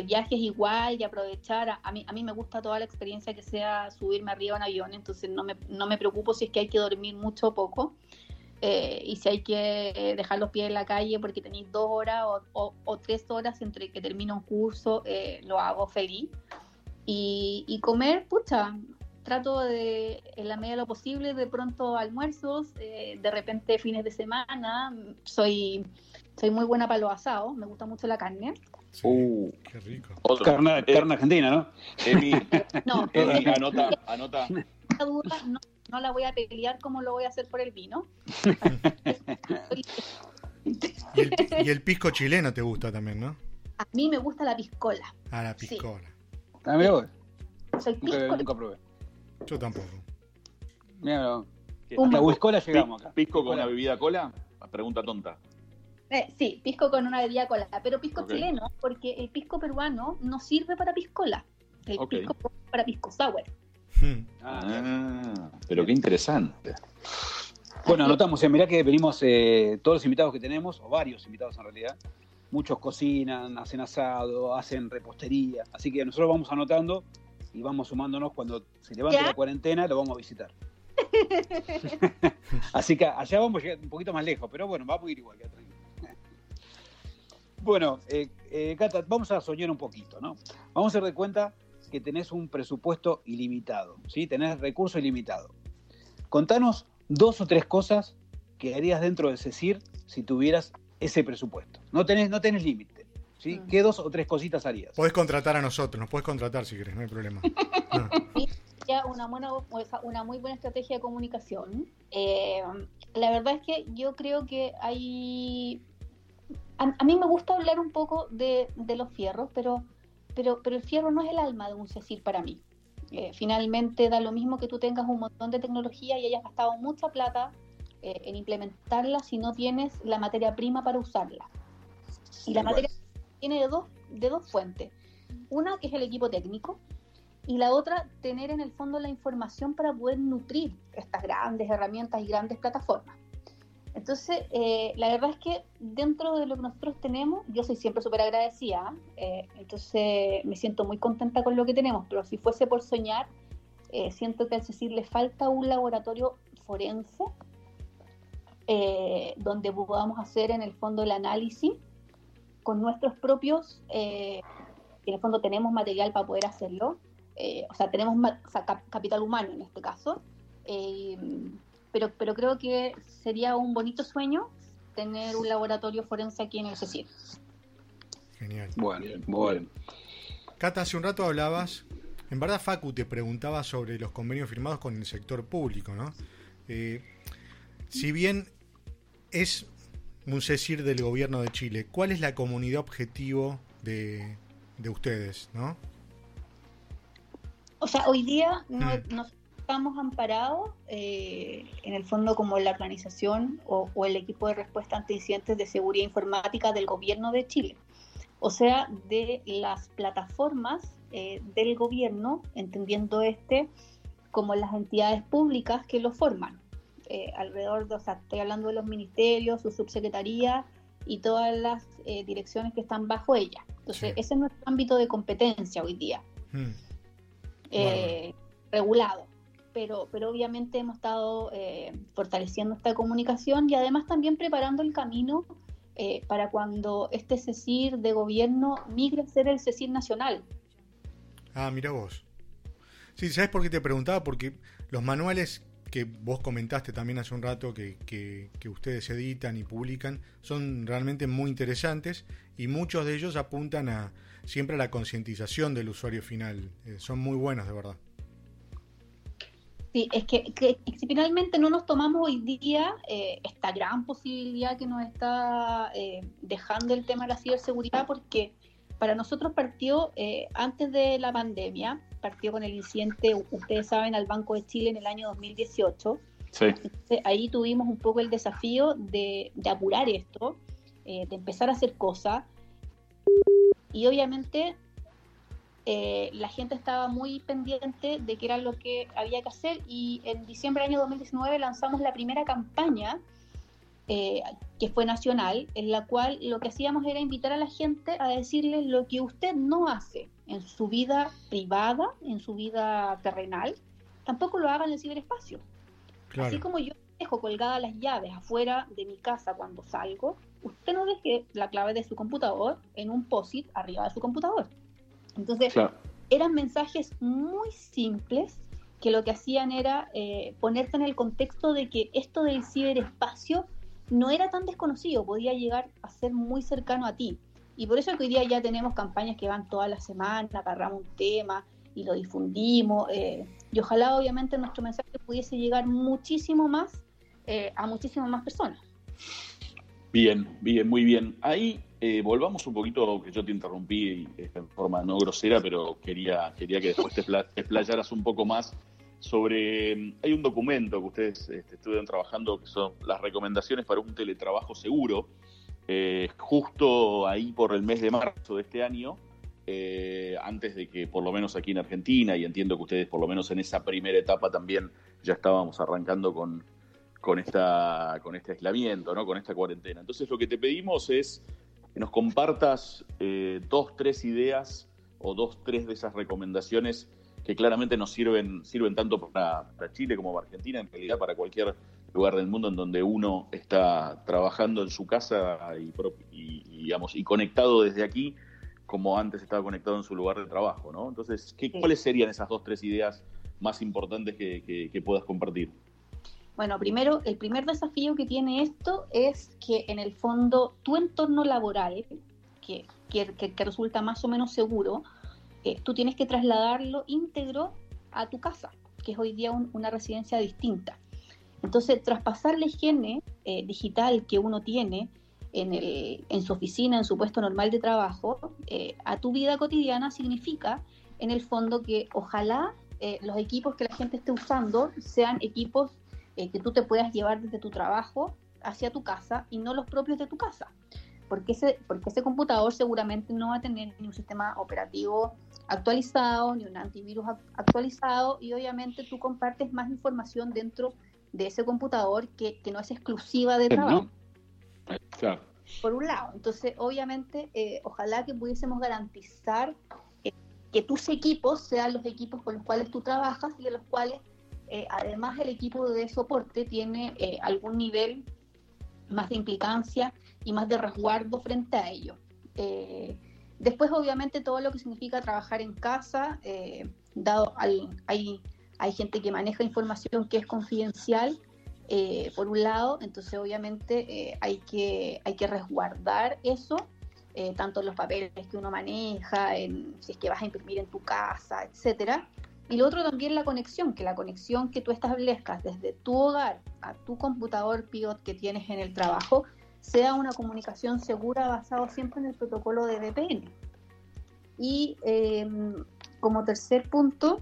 viajes igual y aprovechar. A, mí, a mí me gusta toda la experiencia que sea subirme arriba en avión, entonces no me, no me preocupo si es que hay que dormir mucho o poco. Eh, y si hay que dejar los pies en la calle porque tenéis dos horas o, tres horas entre que termino un curso, eh, lo hago feliz. Y, y comer, pucha, trato de, en la medida de lo posible, de pronto almuerzos, eh, de repente fines de semana. Soy, soy muy buena para los asados, me gusta mucho la carne. Sí, uh, qué rico. Carne, eh, carne argentina, ¿no? Emi, no, Emi, anota, anota. Duda, no, no, la voy a pelear como lo voy a hacer por el vino. y, el, y el pisco chileno te gusta también, ¿no? A mí me gusta la piscola. Ah, la piscola. Sí. ¿También voy? Soy pisco... nunca, nunca probé. Yo tampoco. Mira, la whiskola llegamos acá. ¿Pisco con una bebida cola? Pregunta tonta. Eh, sí, pisco con una bebida cola, pero pisco okay. chileno, porque el pisco peruano no sirve para piscola. El Ok. pisco para pisco sour. Hmm. Ah, pero qué interesante. Bueno, anotamos, eh, mirá que venimos, eh, todos los invitados que tenemos, o varios invitados en realidad, muchos cocinan, hacen asado, hacen repostería, así que nosotros vamos anotando y vamos sumándonos cuando se levante ¿Ya? la cuarentena, lo vamos a visitar. así que allá vamos a llegar un poquito más lejos, pero bueno, vamos a ir igual, queda tranquilo. Bueno, eh, eh, Cata, vamos a soñar un poquito, ¿no? Vamos a hacer de cuenta que tenés un presupuesto ilimitado, ¿sí? Tenés recurso ilimitado. Contanos dos o tres cosas que harías dentro del CECIR si tuvieras ese presupuesto. No tenés, no tenés límite, ¿sí? Mm. ¿Qué dos o tres cositas harías? Podés contratar a nosotros, nos podés contratar si querés, no hay problema. Ah. ya una buena una muy buena estrategia de comunicación. Eh, la verdad es que yo creo que hay a, a mí me gusta hablar un poco de, de los fierros, pero, pero, pero el fierro no es el alma de un CECIR para mí. Eh, finalmente da lo mismo que tú tengas un montón de tecnología y hayas gastado mucha plata eh, en implementarla si no tienes la materia prima para usarla. Y la materia viene de dos, de dos fuentes. Una que es el equipo técnico y la otra tener en el fondo la información para poder nutrir estas grandes herramientas y grandes plataformas. Entonces, eh, la verdad es que dentro de lo que nosotros tenemos, yo soy siempre súper agradecida, eh, entonces me siento muy contenta con lo que tenemos, pero si fuese por soñar, eh, siento que al CECIR le falta un laboratorio forense eh, donde podamos hacer en el fondo el análisis con nuestros propios, eh, y en el fondo tenemos material para poder hacerlo, eh, o sea, tenemos ma- o sea, cap- capital humano en este caso, eh, pero, pero creo que sería un bonito sueño tener un laboratorio forense aquí en el CECIR. Genial. Bueno, bueno. Cata, hace un rato hablabas, en verdad Facu te preguntaba sobre los convenios firmados con el sector público, ¿no? Eh, si bien es un CECIR del gobierno de Chile, ¿cuál es la comunidad objetivo de, de ustedes, no? O sea, hoy día no, Mm. no estamos amparados eh, en el fondo como la organización o, o el equipo de respuesta ante incidentes de seguridad informática del gobierno de Chile. O sea, de las plataformas eh, del gobierno, entendiendo este como las entidades públicas que lo forman. Eh, alrededor de, o sea, estoy hablando de los ministerios, su subsecretaría y todas las eh, direcciones que están bajo ella. Entonces, Sí. ese es nuestro ámbito de competencia hoy día Hmm. eh, regulado. Pero, pero obviamente hemos estado fortaleciendo esta comunicación y además también preparando el camino para cuando este CECIR de gobierno migre a ser el CECIR nacional. Ah, mira vos. Sí, ¿sabes por qué te preguntaba? Porque los manuales que vos comentaste también hace un rato que, que- ustedes editan y publican son realmente muy interesantes y muchos de ellos apuntan a siempre a la concientización del usuario final. Eh, son muy buenos, de verdad. Sí, es que, que si finalmente no nos tomamos hoy día eh, esta gran posibilidad que nos está eh, dejando el tema de la ciberseguridad, porque para nosotros partió eh, antes de la pandemia, partió con el incidente, ustedes saben, al Banco de Chile en el año 2018. Sí. Entonces, ahí tuvimos un poco el desafío de, de apurar esto, eh, de empezar a hacer cosas. Y obviamente eh, la gente estaba muy pendiente de qué era lo que había que hacer y en diciembre del año 2019 lanzamos la primera campaña eh, que fue nacional, en la cual lo que hacíamos era invitar a la gente a decirle lo que usted no hace en su vida privada, en su vida terrenal, tampoco lo haga en el ciberespacio. Claro. Así como yo dejo colgadas las llaves afuera de mi casa cuando salgo, usted no deje la clave de su computador en un POSIT arriba de su computador. Entonces, Claro. eran mensajes muy simples que lo que hacían era eh, ponerte en el contexto de que esto del ciberespacio no era tan desconocido, podía llegar a ser muy cercano a ti. Y por eso es que hoy día ya tenemos campañas que van toda la semana, agarramos un tema y lo difundimos. eh, y ojalá obviamente nuestro mensaje pudiese llegar muchísimo más eh, a muchísimas más personas. Bien, bien, muy bien. Ahí eh, volvamos un poquito, que yo te interrumpí eh, en forma no grosera, pero quería, quería que después te explayaras un poco más sobre... mm, Hay un documento que ustedes este, estuvieron trabajando que son las recomendaciones para un teletrabajo seguro. Eh, justo ahí por el mes de marzo de este año eh, antes de que, por lo menos aquí en Argentina, y entiendo que ustedes, por lo menos en esa primera etapa, también ya estábamos arrancando con, con, esta, con este aislamiento, ¿no? con esta cuarentena. Entonces, lo que te pedimos es que nos compartas eh, dos, tres ideas o dos, tres de esas recomendaciones que claramente nos sirven, sirven tanto para, para Chile como para Argentina, en realidad para cualquier lugar del mundo en donde uno está trabajando en su casa y, y, digamos, y conectado desde aquí, como antes estaba conectado en su lugar de trabajo, ¿no? Entonces, ¿qué, ¿cuáles serían esas dos, tres ideas más importantes que, que, puedas compartir? Bueno, primero, el primer desafío que tiene esto es que en el fondo tu entorno laboral, que, que, que resulta más o menos seguro, eh, tú tienes que trasladarlo íntegro a tu casa, que es hoy día una residencia distinta. Entonces, traspasar la higiene eh, digital que uno tiene en, su oficina, en su puesto normal de trabajo, eh, a tu vida cotidiana significa, en el fondo, que ojalá los equipos que la gente esté usando sean equipos que tú te puedas llevar desde tu trabajo hacia tu casa y no los propios de tu casa. Porque ese, porque ese computador seguramente no va a tener ni un sistema operativo actualizado, ni un antivirus actualizado, y obviamente tú compartes más información dentro de ese computador que, no es exclusiva de trabajo. Claro. Por un lado. Entonces, obviamente, eh, ojalá que pudiésemos garantizar eh, que tus equipos sean los equipos con los cuales tú trabajas y de los cuales, eh, además, el equipo de soporte tiene algún nivel más de implicancia y más de resguardo frente a ello. después, obviamente, todo lo que significa trabajar en casa, dado al, hay hay gente que maneja información que es confidencial, eh, por un lado, entonces obviamente eh, hay, que, hay que resguardar eso, eh, tanto los papeles que uno maneja, si es que vas a imprimir en tu casa, etcétera. Y lo otro también la conexión, que la conexión que tú establezcas desde tu hogar a tu computador Pivot que tienes en el trabajo sea una comunicación segura basada siempre en el protocolo de VPN. Y em, como tercer punto,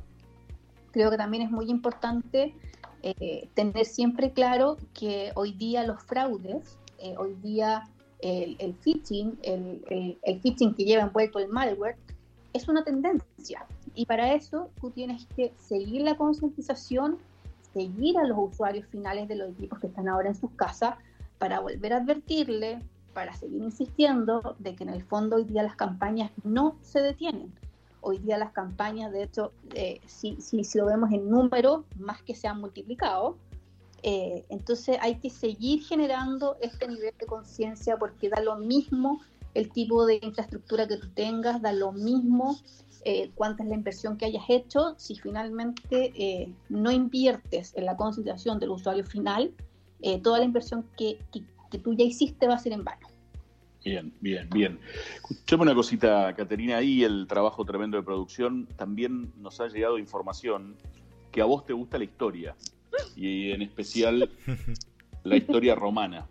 creo que también es muy importante eh, tener siempre claro que hoy día los fraudes, eh, hoy día el, el phishing, el, el, phishing que lleva envuelto el malware, es una tendencia. Y para eso tú tienes que seguir la concientización, seguir a los usuarios finales de los equipos que están ahora en sus casas, para volver a advertirle, para seguir insistiendo de que en el fondo hoy día las campañas no se detienen Hoy día las campañas, de hecho, eh, si, si, lo vemos en número, más que se han multiplicado. Eh, entonces hay que seguir generando este nivel de conciencia porque da lo mismo el tipo de infraestructura que tú tengas, da lo mismo eh, cuánta es la inversión que hayas hecho, si finalmente no inviertes en la concienciación del usuario final, toda la inversión que, que, tú ya hiciste va a ser en vano. Bien, bien, bien. Escuchame una cosita, Caterina, ahí el trabajo tremendo de producción, también nos ha llegado información que a vos te gusta la historia, y en especial la historia romana.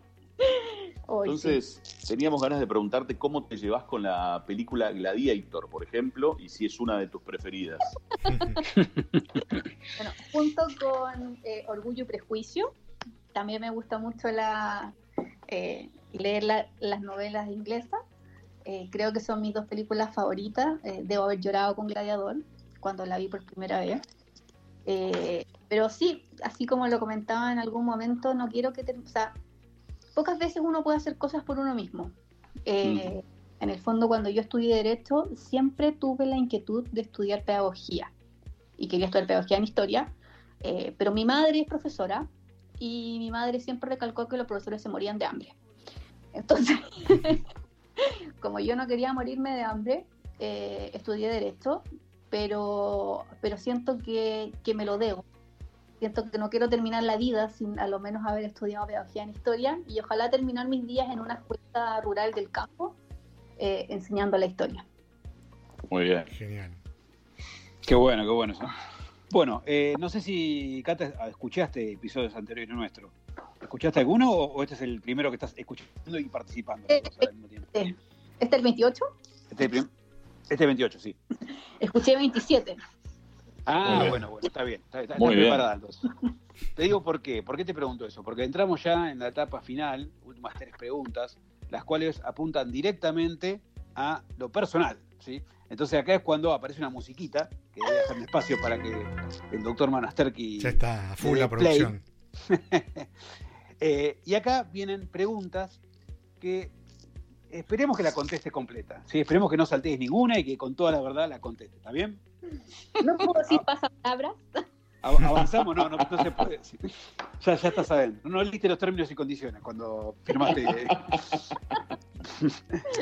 Entonces, teníamos ganas de preguntarte cómo te llevas con la película Gladiator, por ejemplo, y si es una de tus preferidas. bueno, junto con eh, Orgullo y Prejuicio, también me gusta mucho la, eh, leer las novelas inglesas. Eh, creo que son mis dos películas favoritas. Eh, debo haber llorado con Gladiador cuando la vi por primera vez. Eh, pero sí, así como lo comentaba en algún momento, no quiero que te... O sea, pocas veces uno puede hacer cosas por uno mismo. Mm. En el fondo, cuando yo estudié Derecho, siempre tuve la inquietud de estudiar pedagogía. Y quería estudiar pedagogía en historia. pero mi madre es profesora y mi madre siempre recalcó que los profesores se morían de hambre. Entonces, como yo no quería morirme de hambre, eh, estudié Derecho, pero, pero siento que, me lo debo. Siento que no quiero terminar la vida sin a lo menos haber estudiado pedagogía en historia y ojalá terminar mis días en una escuela rural del campo eh, enseñando la historia. Muy bien. Genial. Qué bueno, qué bueno eso. Bueno, eh, no sé si, Cata, escuchaste episodios anteriores nuestros. ¿Escuchaste alguno o, este es el primero que estás escuchando y participando? Eh, ¿Este es el 28? Este es el 28, sí. Escuché 27. Ah, bueno, bueno, está bien. Está, está, Muy preparada entonces. Te digo por qué. ¿Por qué te pregunto eso? Porque entramos ya en la etapa final, últimas tres preguntas, las cuales apuntan directamente a lo personal. ¿Sí? Entonces acá es cuando aparece una musiquita, que voy a dejar un espacio para que el doctor Manasterki... Ya está, full la producción. Eh, y acá vienen preguntas que esperemos que la conteste completa. ¿sí? Esperemos que no saltees ninguna y que con toda la verdad la conteste. ¿Está bien? No puedo decir pasapalabras. Av- ¿Avanzamos? No, no, no se puede decir. Ya, ya estás adentro. No leíste los términos y condiciones cuando firmaste.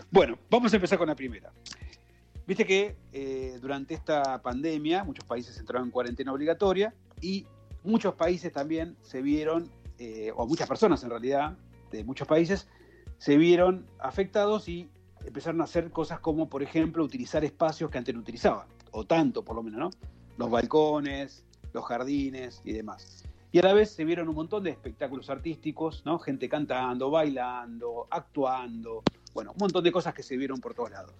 bueno, vamos a empezar con la primera. Viste que eh, durante esta pandemia muchos países entraron en cuarentena obligatoria y muchos países también se vieron, eh, o muchas personas en realidad, de muchos países, se vieron afectados y empezaron a hacer cosas como, por ejemplo, utilizar espacios que antes no utilizaban, o tanto por lo menos, ¿no? Los balcones, los jardines y demás. Y a la vez se vieron un montón de espectáculos artísticos, ¿no? Gente cantando, bailando, actuando, bueno, un montón de cosas que se vieron por todos lados.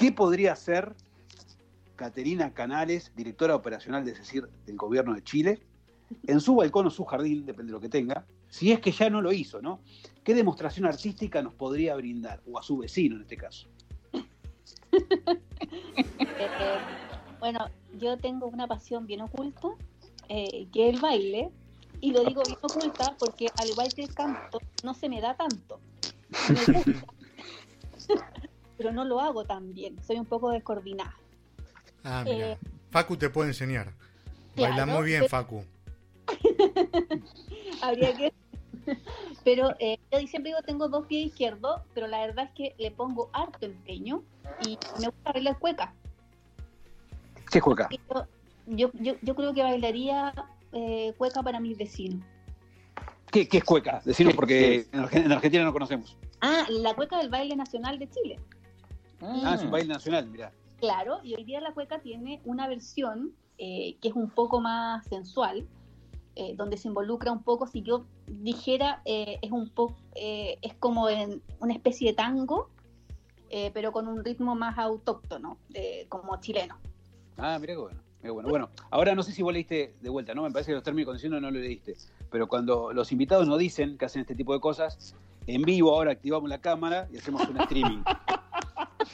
¿Qué podría hacer Caterina Canales, directora operacional de decir del gobierno de Chile, en su balcón o su jardín, depende de lo que tenga, si es que ya no lo hizo, ¿no? ¿Qué demostración artística nos podría brindar? O a su vecino en este caso. Eh, bueno, yo tengo una pasión bien oculta, eh, que es el baile, y lo digo bien oculta porque al igual que el canto, no se me da tanto. Me gusta, pero no lo hago tan bien, soy un poco descoordinada. Ah, mira. Eh, Facu te puede enseñar. Baila Claro, muy bien, pero- Facu. Habría que... Pero eh, yo siempre digo tengo dos pies izquierdos, pero la verdad es que le pongo harto empeño y me gusta bailar cueca. ¿Qué es cueca? Yo, yo, yo, yo creo que bailaría eh, cueca para mis vecinos. ¿Qué, qué es cueca? Decirlo porque en Argentina no conocemos. Ah, la cueca del baile nacional de Chile. Ah, es un baile nacional, mirá. Claro, y hoy día la cueca tiene una versión eh, que es un poco más sensual, eh, donde se involucra un poco, si yo dijera, eh, es un poco, es como en una especie de tango, eh, pero con un ritmo más autóctono, como chileno. Ah, mirá qué bueno. Bueno. Bueno, ahora no sé si vos leíste de vuelta, ¿no? Me parece que los términos y condiciones no lo leíste. Pero cuando los invitados nos dicen que hacen este tipo de cosas, en vivo ahora activamos la cámara y hacemos un streaming.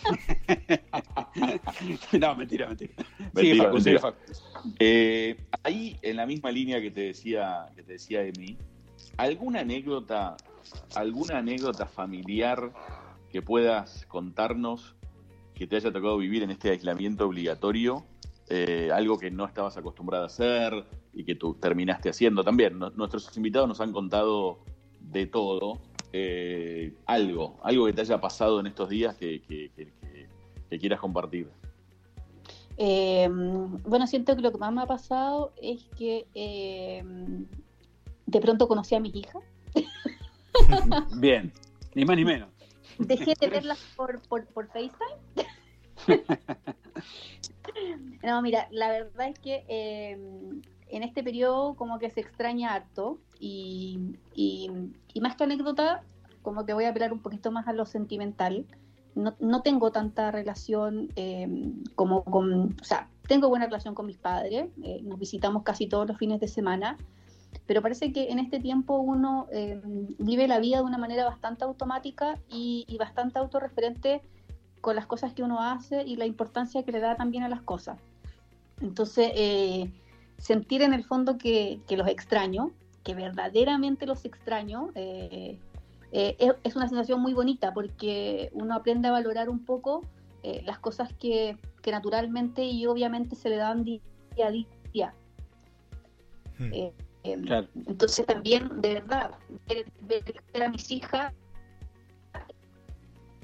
no, mentira, mentira. Sigue, Mentira, Facu, sigue. Facu. Eh, ahí, en la misma línea que te decía, que te decía Emi, ¿alguna anécdota, alguna anécdota familiar que puedas contarnos que te haya tocado vivir en este aislamiento obligatorio? Eh, algo que no estabas acostumbrada a hacer y que tú terminaste haciendo también. Nuestros invitados nos han contado de todo. Eh, algo, algo que te haya pasado en estos días que, que- que- que- que quieras compartir. Eh, bueno, siento que lo que más me ha pasado es que eh, de pronto conocí a mis hijas. Bien, ni más ni menos. Dejé de verlas por, por, por FaceTime. no, mira, la verdad es que en este periodo como que se extraña harto y, y- y más que anécdota, como que voy a apelar un poquito más a lo sentimental. No, no tengo tanta relación eh, como con, o sea, tengo buena relación con mis padres, eh, nos visitamos casi todos los fines de semana, pero parece que en este tiempo uno eh, vive la vida de una manera bastante automática y, y bastante autorreferente con las cosas que uno hace y la importancia que le da también a las cosas. Entonces, eh, sentir en el fondo que, que los extraño, que verdaderamente los extraño, eh, eh, es, es una sensación muy bonita porque uno aprende a valorar un poco eh, las cosas que, que naturalmente y obviamente se le dan día a día. Hmm. Eh, eh, Claro. entonces también, de verdad, ver, ver a mis hijas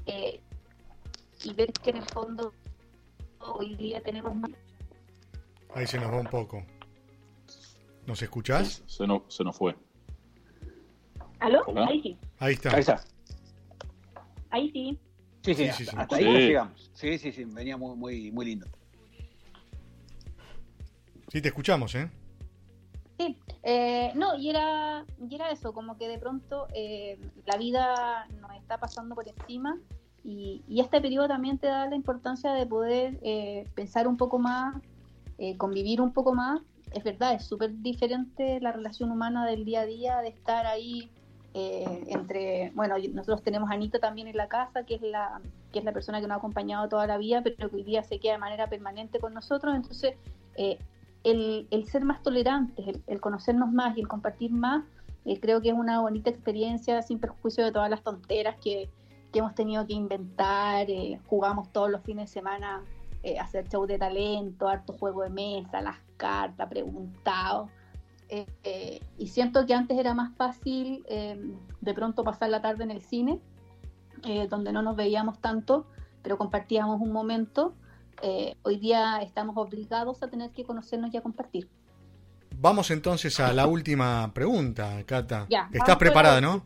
eh, y ver que en el fondo hoy día tenemos más... Ahí se nos va un poco. ¿Nos escuchás? Se nos, se nos fue. ¿Aló? Hola. Ahí sí, Ahí está. Ahí está. ahí sí. Sí, sí, Sí, hasta, sí, hasta ahí Sí. llegamos. Sí, sí, sí, venía muy, muy, muy lindo. Sí, te escuchamos, ¿eh? Sí, eh, no, y era, y era eso, como que de pronto eh, la vida nos está pasando por encima y, y este periodo también te da la importancia de poder eh, pensar un poco más, eh, convivir un poco más. Es verdad, es súper diferente la relación humana del día a día, de estar ahí eh, entre, bueno, nosotros tenemos a Anita también en la casa, que es la, que es la persona que nos ha acompañado toda la vida, pero que hoy día se queda de manera permanente con nosotros. Entonces, eh, el, el, ser más tolerantes, el, conocernos más y el compartir más, eh, creo que es una bonita experiencia sin perjuicio de todas las tonteras que, que hemos tenido que inventar. jugamos todos los fines de semana a hacer show de talento, harto juego de mesa, las cartas, preguntados. Eh, eh, y siento que antes era más fácil eh, de pronto pasar la tarde en el cine, donde no nos veíamos tanto, pero compartíamos un momento. hoy día estamos obligados a tener que conocernos y a compartir. Vamos entonces a la última pregunta, Cata. ¿Estás preparada, no?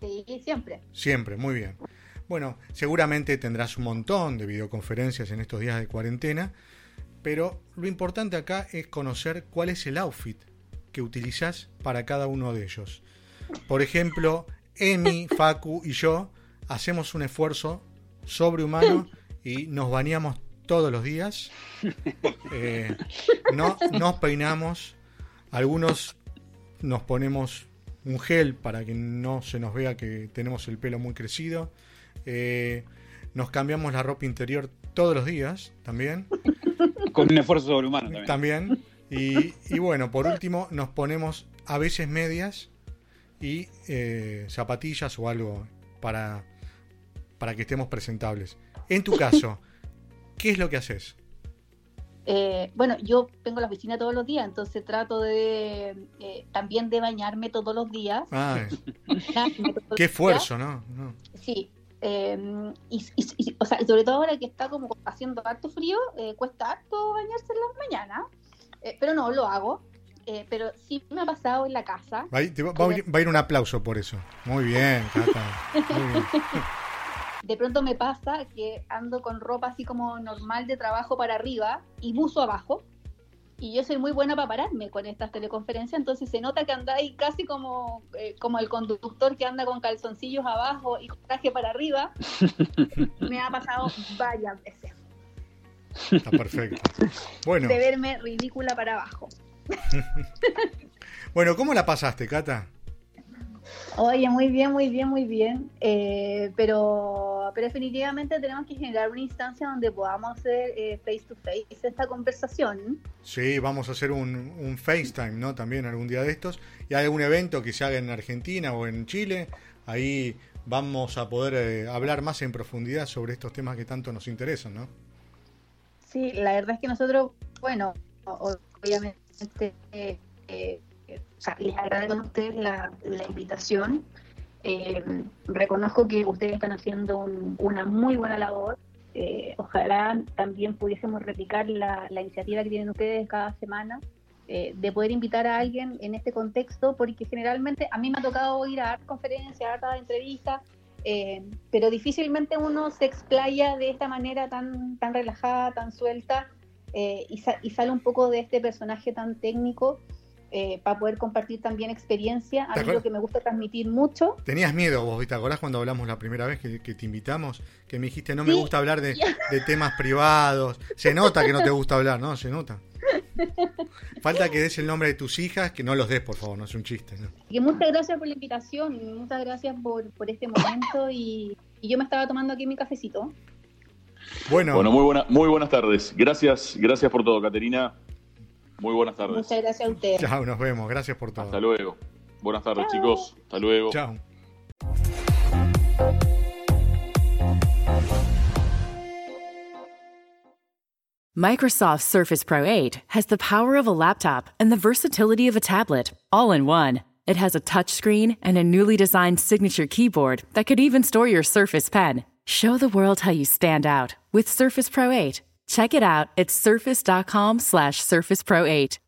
Sí, siempre. Siempre, muy bien. Bueno, seguramente tendrás un montón de videoconferencias en estos días de cuarentena, pero lo importante acá es conocer cuál es el outfit que utilizas para cada uno de ellos. Por ejemplo, Emi, Facu y yo hacemos un esfuerzo sobrehumano y nos bañamos todos los días. Eh, no, nos peinamos. Algunos nos ponemos un gel para que no se nos vea que tenemos el pelo muy crecido. Eh, nos cambiamos la ropa interior todos los días también. Con un esfuerzo sobrehumano también. También. Y, bueno, por último, nos ponemos a veces medias y eh, zapatillas o algo para, para que estemos presentables. En tu caso, ¿qué es lo que haces? Eh, bueno, yo tengo la oficina todos los días, entonces trato de eh, también de bañarme todos los días. Ah, qué esfuerzo, ¿no? Sí. Em, y, o sea, sobre todo ahora que está como haciendo harto frío, cuesta harto bañarse en las mañanas. Eh, pero no lo hago. Eh, pero sí me ha pasado en la casa. Va, a ir, un aplauso por eso. Muy bien, De pronto me pasa que ando con ropa así como normal de trabajo para arriba y buzo abajo. Y yo soy muy buena para pararme con estas teleconferencias, entonces se nota que andáis casi como, eh, como el conductor que anda con calzoncillos abajo y traje para arriba. me ha pasado varias veces. Está perfecto. Bueno. De verme ridícula para abajo. bueno, ¿cómo la pasaste, Cata? Oye, muy bien, muy bien, muy bien. Eh, pero, pero definitivamente tenemos que generar una instancia donde podamos hacer eh, face to face esta conversación. Sí, vamos a hacer un, un, FaceTime, ¿no? También algún día de estos. Y hay algún evento que se haga en Argentina o en Chile. Ahí vamos a poder eh, hablar más en profundidad sobre estos temas que tanto nos interesan, ¿no? Sí, la verdad es que nosotros, bueno, obviamente, eh, eh, les agradezco a ustedes la, invitación. Eh, reconozco que ustedes están haciendo una muy buena labor. ojalá también pudiésemos replicar la, iniciativa que tienen ustedes cada semana de poder invitar a alguien en este contexto, porque generalmente a mí me ha tocado ir a conferencias, a entrevistas, eh, pero difícilmente uno se explaya de esta manera tan, tan relajada, tan suelta, eh, y, sale un poco de este personaje tan técnico eh, para poder compartir también experiencia. A mí lo que me gusta transmitir mucho. Tenías miedo vos, ¿te acordás cuando hablamos la primera vez que, te invitamos? Que me dijiste, no me gusta hablar de, de, temas privados. Se nota que no te gusta hablar, ¿no? Se nota. Falta que des el nombre de tus hijas, que no los des, por favor, no es un chiste. muchas gracias por la invitación, muchas gracias por, este momento y, yo me estaba tomando aquí mi cafecito. Bueno, bueno muy, buena, muy buenas tardes. Gracias, gracias por todo, Caterina. Muy buenas tardes. Muchas gracias a ustedes. Chao, nos vemos. Gracias por todo. Hasta luego. Buenas tardes, chicos. Hasta luego. Chao. Microsoft Surface Pro 8 has the power of a laptop and the versatility of a tablet, all in one. It has a touchscreen and a newly designed signature keyboard that could even store your Surface Pen. Show the world how you stand out with Surface Pro 8. Check it out at surface.com slash surface pro 8.